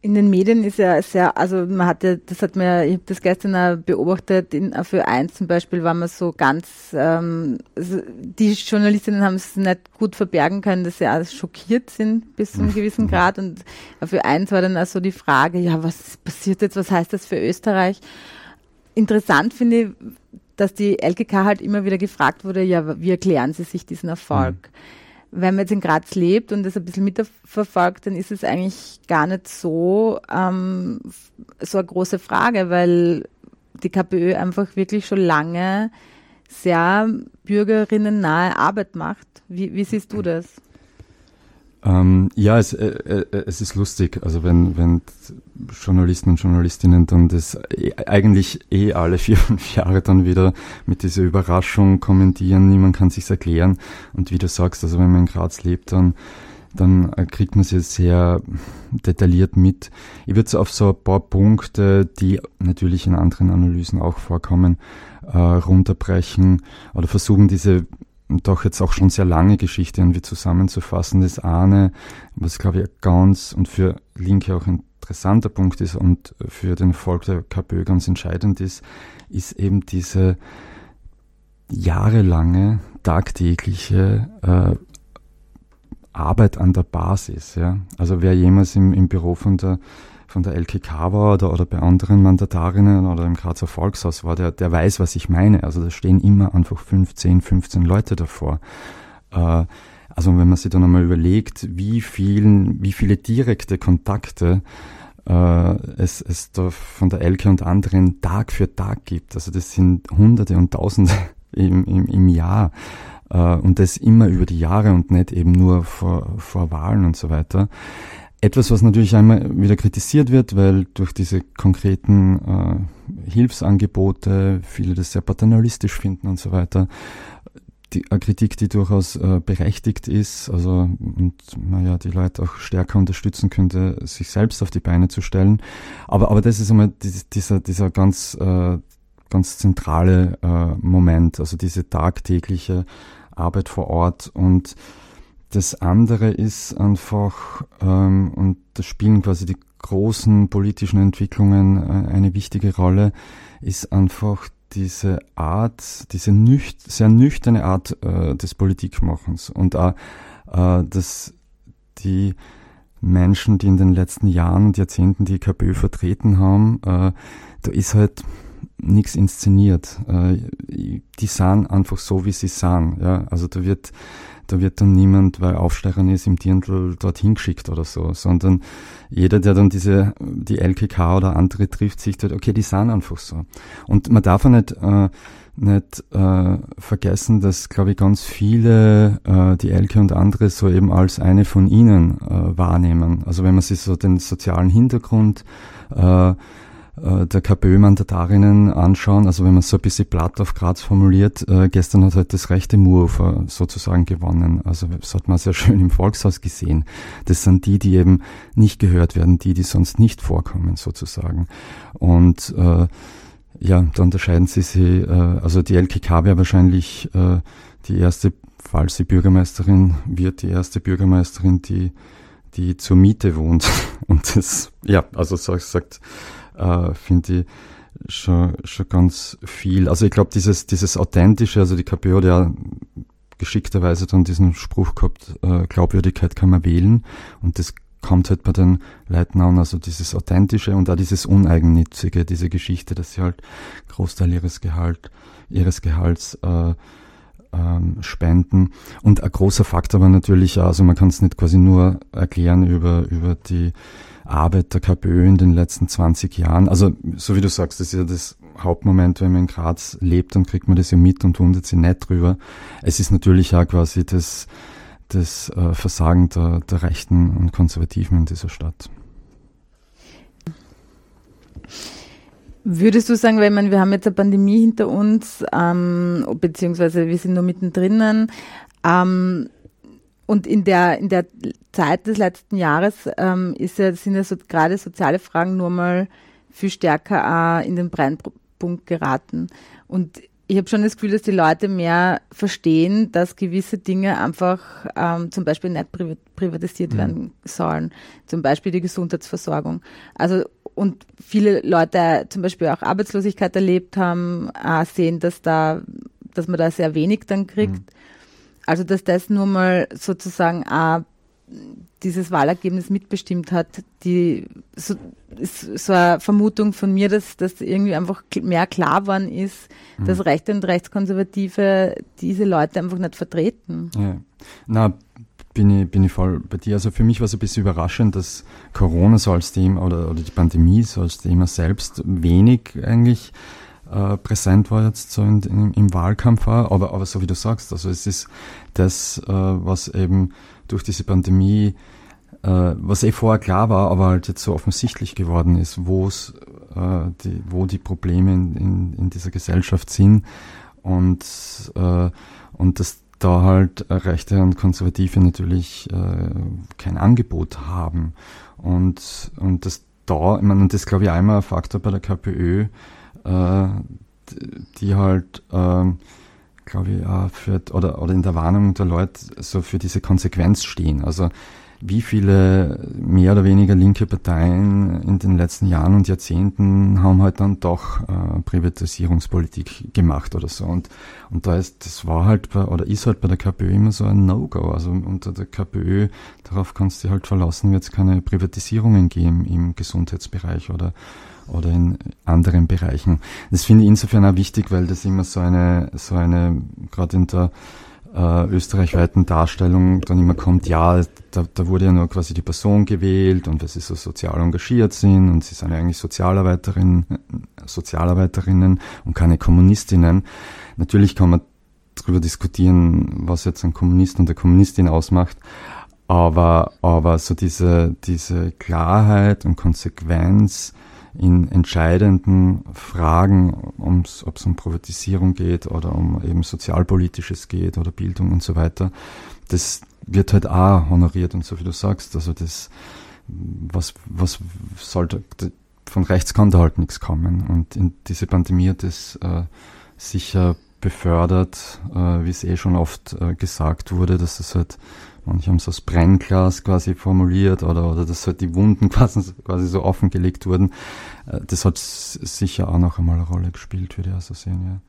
In den Medien ist ja sehr, also man hatte, das hat mir, ich habe das gestern auch beobachtet, in für eins zum Beispiel war man so ganz, ähm, also die Journalistinnen haben es nicht gut verbergen können, dass sie auch schockiert sind bis zu einem gewissen mhm. Grad und für eins war dann auch so die Frage, ja, was passiert jetzt, was heißt das für Österreich? Interessant finde ich, dass die LKK halt immer wieder gefragt wurde, ja, wie erklären Sie sich diesen Erfolg? Mhm wenn man jetzt in Graz lebt und das ein bisschen mitverfolgt, dann ist es eigentlich gar nicht so, ähm, so eine große Frage, weil die KPÖ einfach wirklich schon lange sehr bürgerinnennahe Arbeit macht. Wie, wie siehst du das? Ähm, ja, es, äh, äh, es ist lustig. Also wenn, wenn Journalisten und Journalistinnen dann das äh, eigentlich eh alle vier, fünf Jahre dann wieder mit dieser Überraschung kommentieren, niemand kann sich's erklären. Und wie du sagst, also wenn man in Graz lebt, dann dann kriegt man sie sehr detailliert mit. Ich würde es auf so ein paar Punkte, die natürlich in anderen Analysen auch vorkommen, äh, runterbrechen oder versuchen, diese doch jetzt auch schon sehr lange Geschichte irgendwie zusammenzufassen. Das eine, was glaube ich ganz und für Linke auch ein interessanter Punkt ist und für den Erfolg der KPÖ ganz entscheidend ist, ist eben diese jahrelange, tagtägliche äh, Arbeit an der Basis. Ja? Also wer jemals im, im Büro von der von der LKK war oder, oder bei anderen Mandatarinnen oder im Grazer Volkshaus war, der, der weiß, was ich meine. Also da stehen immer einfach 15, 15 Leute davor. Äh, also wenn man sich dann einmal überlegt, wie vielen, wie viele direkte Kontakte äh, es, es da von der Elke und anderen Tag für Tag gibt. Also das sind Hunderte und Tausende im, im, im Jahr. Äh, und das immer über die Jahre und nicht eben nur vor, vor Wahlen und so weiter. Etwas, was natürlich einmal wieder kritisiert wird, weil durch diese konkreten äh, Hilfsangebote viele das sehr paternalistisch finden und so weiter. Die, eine Kritik, die durchaus äh, berechtigt ist, also und naja, die Leute auch stärker unterstützen könnte, sich selbst auf die Beine zu stellen. Aber, aber das ist einmal dieser, dieser ganz, äh, ganz zentrale äh, Moment, also diese tagtägliche Arbeit vor Ort und das andere ist einfach, ähm, und da spielen quasi die großen politischen Entwicklungen äh, eine wichtige Rolle, ist einfach diese Art, diese nücht sehr nüchterne Art äh, des Politikmachens. Und auch, äh, dass die Menschen, die in den letzten Jahren und Jahrzehnten die KPÖ vertreten haben, äh, da ist halt nichts inszeniert. Äh, die sahen einfach so, wie sie sahen. Ja? Also da wird da wird dann niemand, weil Aufsteigern ist, im Dirndl dorthin geschickt oder so, sondern jeder, der dann diese, die LKK oder andere trifft, sich dort, okay, die sind einfach so. Und man darf auch nicht, äh, nicht äh, vergessen, dass, glaube ich, ganz viele äh, die Elke und andere so eben als eine von ihnen äh, wahrnehmen. Also wenn man sich so den sozialen Hintergrund äh, der KPÖ-Mandatarinnen anschauen, also wenn man so ein bisschen platt auf Graz formuliert, äh, gestern hat halt das rechte Murfer sozusagen gewonnen. Also das hat man sehr schön im Volkshaus gesehen. Das sind die, die eben nicht gehört werden, die, die sonst nicht vorkommen sozusagen. Und äh, ja, da unterscheiden sie sich, äh, also die LKK wäre wahrscheinlich äh, die erste, falls sie Bürgermeisterin wird, die erste Bürgermeisterin, die die zur Miete wohnt. Und das, ja, also so gesagt, äh, finde ich schon, schon ganz viel. Also ich glaube, dieses, dieses Authentische, also die KPO hat ja geschickterweise dann diesen Spruch gehabt, äh, Glaubwürdigkeit kann man wählen und das kommt halt bei den Leuten an, also dieses Authentische und auch dieses Uneigennützige, diese Geschichte, dass sie halt Großteil ihres Gehalt, ihres Gehalts äh, ähm, spenden. Und ein großer Faktor war natürlich, also man kann es nicht quasi nur erklären über, über die Arbeit der KPÖ in den letzten 20 Jahren. Also, so wie du sagst, das ist ja das Hauptmoment, wenn man in Graz lebt, dann kriegt man das ja mit und wundert sich nicht drüber. Es ist natürlich auch quasi das, das äh, Versagen der, der Rechten und Konservativen in dieser Stadt. Würdest du sagen, weil man, wir haben jetzt eine Pandemie hinter uns, ähm, beziehungsweise wir sind nur mittendrin, ähm, und in der, in der Zeit des letzten Jahres ähm, ist ja, sind ja so, gerade soziale Fragen nur mal viel stärker äh, in den Brennpunkt geraten. Und ich habe schon das Gefühl, dass die Leute mehr verstehen, dass gewisse Dinge einfach ähm, zum Beispiel nicht privatisiert mhm. werden sollen. Zum Beispiel die Gesundheitsversorgung. Also und viele Leute zum Beispiel auch Arbeitslosigkeit erlebt haben, äh, sehen, dass da, dass man da sehr wenig dann kriegt. Mhm. Also dass das nur mal sozusagen auch dieses Wahlergebnis mitbestimmt hat, die so, ist so eine Vermutung von mir, dass, dass irgendwie einfach mehr klar worden ist, mhm. dass Rechte und Rechtskonservative diese Leute einfach nicht vertreten. Ja. Na, bin ich, bin ich voll bei dir. Also für mich war es ein bisschen überraschend, dass Corona so als Thema oder, oder die Pandemie so als Thema selbst wenig eigentlich äh, präsent war jetzt so in, in, im Wahlkampf war. Aber, aber so wie du sagst, also es ist das, äh, was eben durch diese Pandemie, äh, was eh vorher klar war, aber halt jetzt so offensichtlich geworden ist, wo es, äh, die, wo die Probleme in, in, in dieser Gesellschaft sind und, äh, und dass da halt Rechte und Konservative natürlich äh, kein Angebot haben und, und das da, ich meine, das glaube ich einmal ein Faktor bei der KPÖ, die halt, äh, glaube ich, auch für, oder, oder in der Warnung der Leute so für diese Konsequenz stehen. Also wie viele mehr oder weniger linke Parteien in den letzten Jahren und Jahrzehnten haben halt dann doch äh, Privatisierungspolitik gemacht oder so. Und, und da ist, das war halt bei, oder ist halt bei der KPÖ immer so ein No-Go. Also unter der KPÖ, darauf kannst du halt verlassen, wird es keine Privatisierungen geben im Gesundheitsbereich oder oder in anderen Bereichen. Das finde ich insofern auch wichtig, weil das immer so eine, so eine, gerade in der äh, österreichweiten Darstellung dann immer kommt, ja, da, da wurde ja nur quasi die Person gewählt und weil sie so sozial engagiert sind und sie sind ja eigentlich Sozialarbeiterinnen, Sozialarbeiterinnen und keine Kommunistinnen. Natürlich kann man darüber diskutieren, was jetzt ein Kommunist und eine Kommunistin ausmacht, aber, aber so diese, diese Klarheit und Konsequenz, in entscheidenden Fragen, ob es um Privatisierung geht oder um eben sozialpolitisches geht oder Bildung und so weiter, das wird halt auch honoriert und so wie du sagst, also das, was, was sollte, von rechts kann da halt nichts kommen. Und in diese Pandemie hat das äh, sicher befördert, äh, wie es eh schon oft äh, gesagt wurde, dass es halt Manche haben so das Brennglas quasi formuliert oder, oder dass halt die Wunden quasi, quasi so offengelegt wurden. Äh, das hat sicher auch noch einmal eine Rolle gespielt, würde ich also sehen, ja.